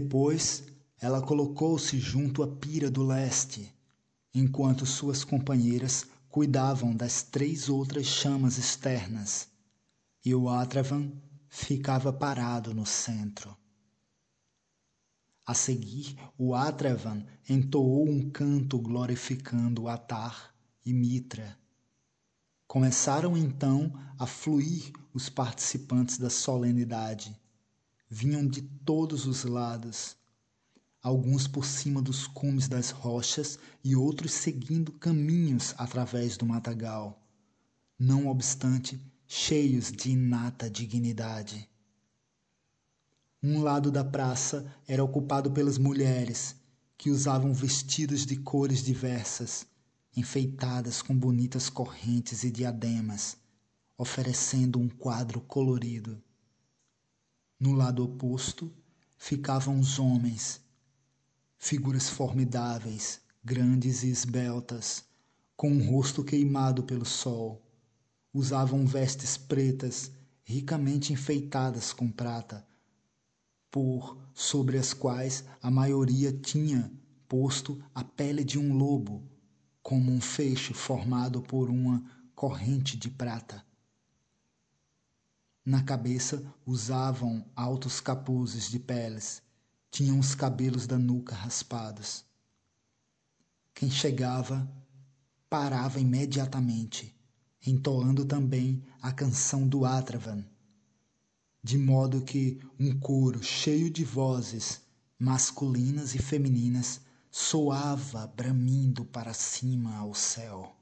Depois, ela colocou-se junto à pira do leste, enquanto suas companheiras cuidavam das três outras chamas externas, e o Atravan ficava parado no centro. A seguir, o Atravan entoou um canto glorificando Atar e Mitra. Começaram então a fluir os participantes da solenidade. Vinham de todos os lados, alguns por cima dos cumes das rochas e outros seguindo caminhos através do matagal, não obstante cheios de inata dignidade. Um lado da praça era ocupado pelas mulheres, que usavam vestidos de cores diversas, enfeitadas com bonitas correntes e diademas, oferecendo um quadro colorido. No lado oposto ficavam os homens, figuras formidáveis, grandes e esbeltas, com um rosto queimado pelo sol. Usavam vestes pretas, ricamente enfeitadas com prata, por sobre as quais a maioria tinha posto a pele de um lobo, como um feixe formado por uma corrente de prata. Na cabeça usavam altos capuzes de peles tinham os cabelos da nuca raspados. Quem chegava parava imediatamente, entoando também a canção do Atravan, de modo que um coro cheio de vozes masculinas e femininas soava bramindo para cima ao céu.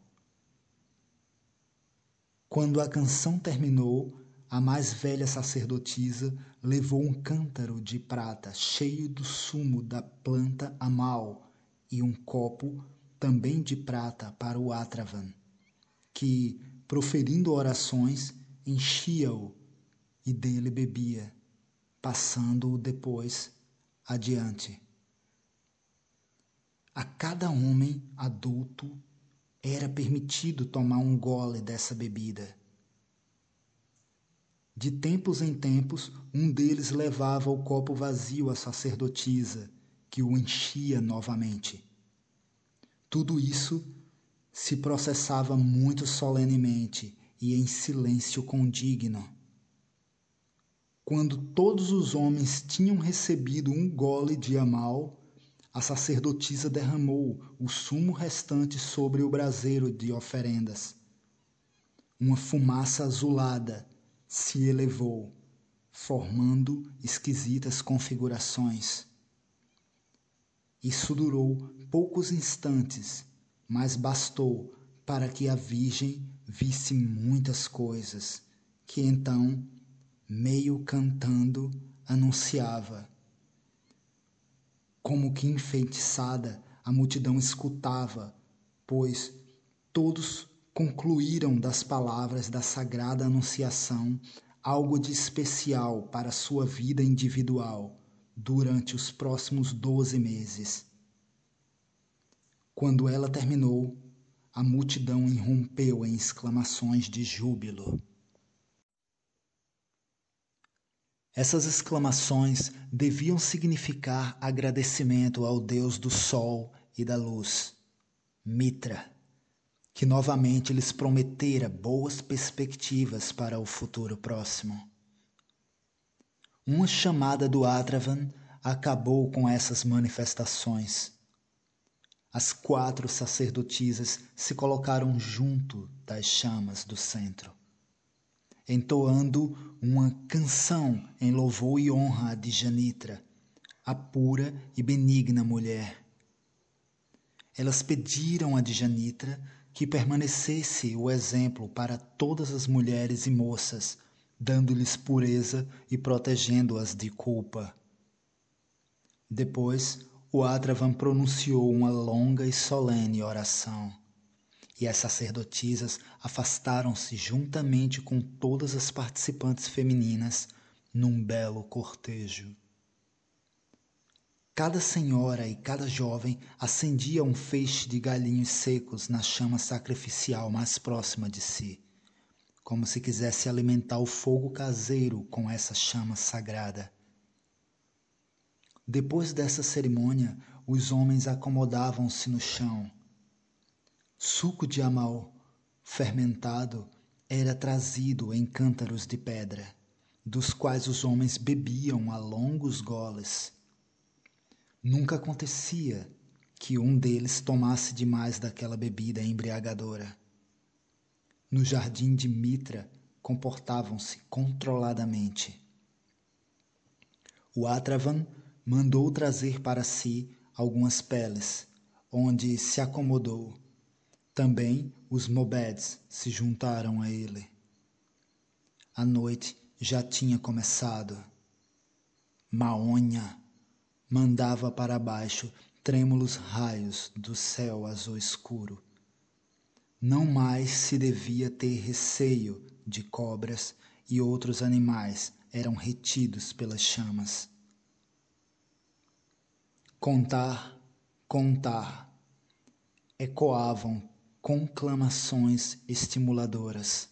Quando a canção terminou, a mais velha sacerdotisa levou um cântaro de prata cheio do sumo da planta amal e um copo também de prata para o Atravan, que, proferindo orações, enchia-o e dele bebia, passando-o depois adiante. A cada homem adulto era permitido tomar um gole dessa bebida de tempos em tempos, um deles levava o copo vazio à sacerdotisa, que o enchia novamente. Tudo isso se processava muito solenemente e em silêncio condigno. Quando todos os homens tinham recebido um gole de amal, a sacerdotisa derramou o sumo restante sobre o braseiro de oferendas. Uma fumaça azulada se elevou, formando esquisitas configurações. Isso durou poucos instantes, mas bastou para que a Virgem visse muitas coisas, que então, meio cantando, anunciava. Como que enfeitiçada, a multidão escutava, pois todos concluíram das palavras da sagrada Anunciação algo de especial para sua vida individual durante os próximos doze meses. Quando ela terminou, a multidão irrompeu em exclamações de júbilo. Essas exclamações deviam significar agradecimento ao Deus do Sol e da Luz, Mitra que novamente lhes prometera boas perspectivas para o futuro próximo. Uma chamada do Atravan acabou com essas manifestações. As quatro sacerdotisas se colocaram junto das chamas do centro, entoando uma canção em louvor e honra de Janitra, a pura e benigna mulher. Elas pediram a Djanitra que permanecesse o exemplo para todas as mulheres e moças, dando-lhes pureza e protegendo-as de culpa. Depois, o Atravan pronunciou uma longa e solene oração, e as sacerdotisas afastaram-se juntamente com todas as participantes femininas num belo cortejo. Cada senhora e cada jovem acendia um feixe de galinhos secos na chama sacrificial mais próxima de si, como se quisesse alimentar o fogo caseiro com essa chama sagrada. Depois dessa cerimônia, os homens acomodavam-se no chão. Suco de amal fermentado era trazido em cântaros de pedra, dos quais os homens bebiam a longos goles. Nunca acontecia que um deles tomasse demais daquela bebida embriagadora. No jardim de Mitra comportavam-se controladamente. O Atravan mandou trazer para si algumas peles, onde se acomodou. Também os Mobeds se juntaram a ele. A noite já tinha começado. Maonha mandava para baixo trêmulos raios do céu azul escuro. Não mais se devia ter receio de cobras e outros animais eram retidos pelas chamas. Contar, contar, ecoavam conclamações estimuladoras.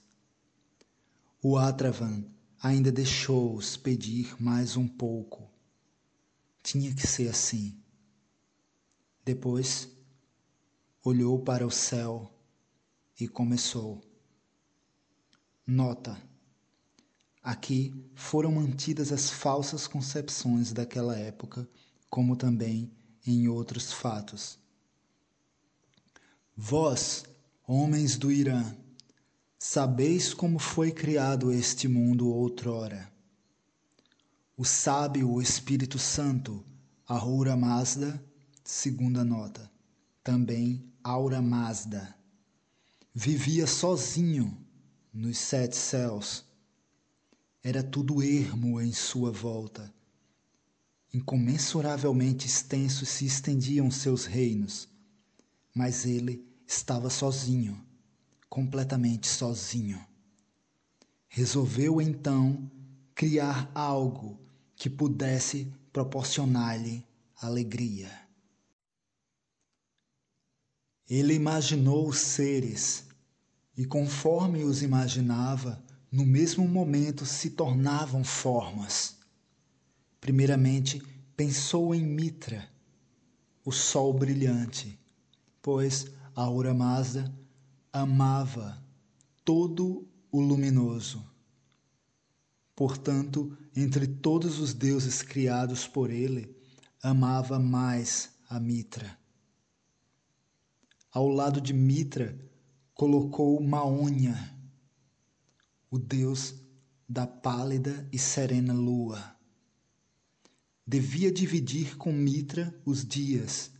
O Atravan ainda deixou-os pedir mais um pouco. Tinha que ser assim. Depois olhou para o céu e começou. Nota: aqui foram mantidas as falsas concepções daquela época, como também em outros fatos. Vós, homens do Irã, sabeis como foi criado este mundo outrora. O sábio o Espírito Santo, Ahura Mazda, segunda nota, também Aura Mazda. Vivia sozinho nos sete céus. Era tudo ermo em sua volta. Incomensuravelmente extensos se estendiam seus reinos, mas ele estava sozinho, completamente sozinho. Resolveu então criar algo que pudesse proporcionar-lhe alegria. Ele imaginou os seres e, conforme os imaginava, no mesmo momento se tornavam formas. Primeiramente, pensou em Mitra, o sol brilhante, pois Aura Mazda amava todo o luminoso. Portanto, entre todos os deuses criados por ele, amava mais a Mitra. Ao lado de Mitra, colocou Maonha, o deus da pálida e serena lua. Devia dividir com Mitra os dias.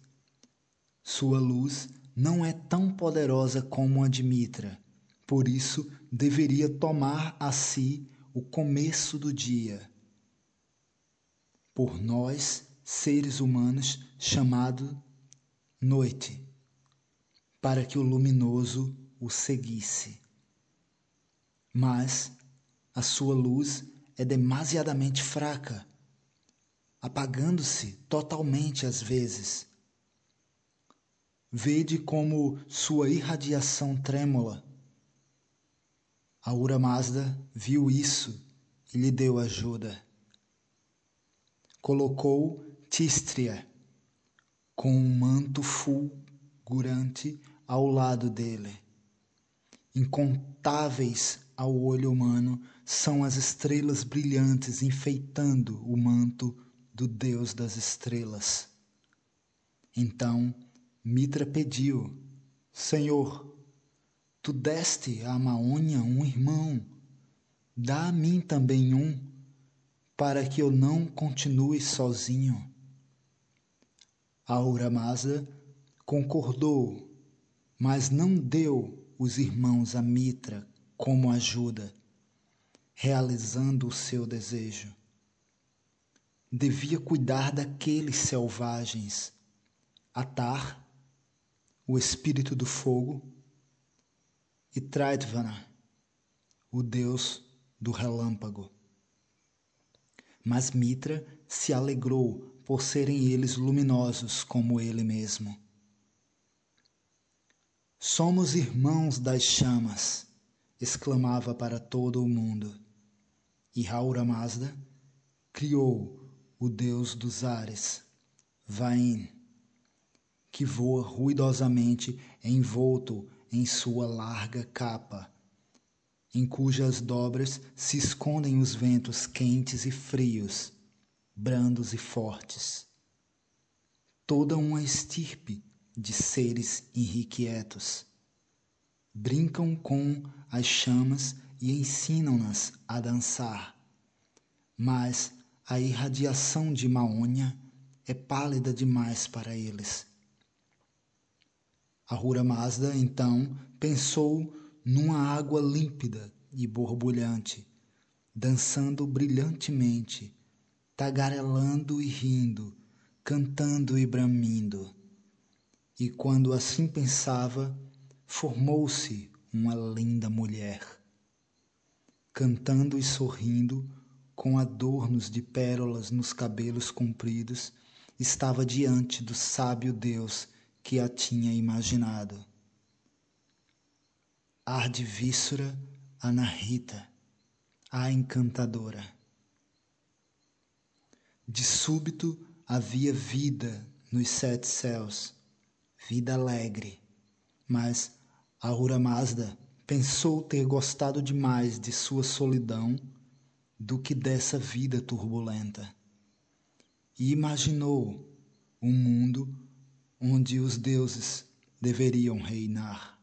Sua luz não é tão poderosa como a de Mitra, por isso deveria tomar a si o começo do dia. Por nós, seres humanos, chamado noite para que o luminoso o seguisse. Mas a sua luz é demasiadamente fraca, apagando-se totalmente às vezes. Vede como sua irradiação trêmula. A Ura Mazda viu isso e lhe deu ajuda. Colocou Tistria com um manto fulgurante ao lado dele. Incontáveis ao olho humano são as estrelas brilhantes enfeitando o manto do Deus das estrelas. Então Mitra pediu: Senhor, tu deste a Maônia um irmão, dá a mim também um, para que eu não continue sozinho. A Uramazda concordou mas não deu os irmãos a Mitra como ajuda, realizando o seu desejo. Devia cuidar daqueles selvagens, Atar, o espírito do fogo, e Traitvana, o deus do relâmpago. Mas Mitra se alegrou por serem eles luminosos como ele mesmo. Somos irmãos das chamas, exclamava para todo o mundo. E Raura Mazda criou o deus dos ares, Vain, que voa ruidosamente envolto em sua larga capa, em cujas dobras se escondem os ventos quentes e frios, brandos e fortes. Toda uma estirpe de seres irrequietos. Brincam com as chamas e ensinam-nas a dançar. Mas a irradiação de Maônia é pálida demais para eles. Ahura Mazda então pensou numa água límpida e borbulhante, dançando brilhantemente, tagarelando e rindo, cantando e bramindo. E quando assim pensava, formou-se uma linda mulher, cantando e sorrindo, com adornos de pérolas nos cabelos compridos, estava diante do sábio Deus que a tinha imaginado. Ar de víscera Anahita, a encantadora. De súbito havia vida nos sete céus, vida alegre, mas Ahura Mazda pensou ter gostado demais de sua solidão do que dessa vida turbulenta e imaginou um mundo onde os deuses deveriam reinar.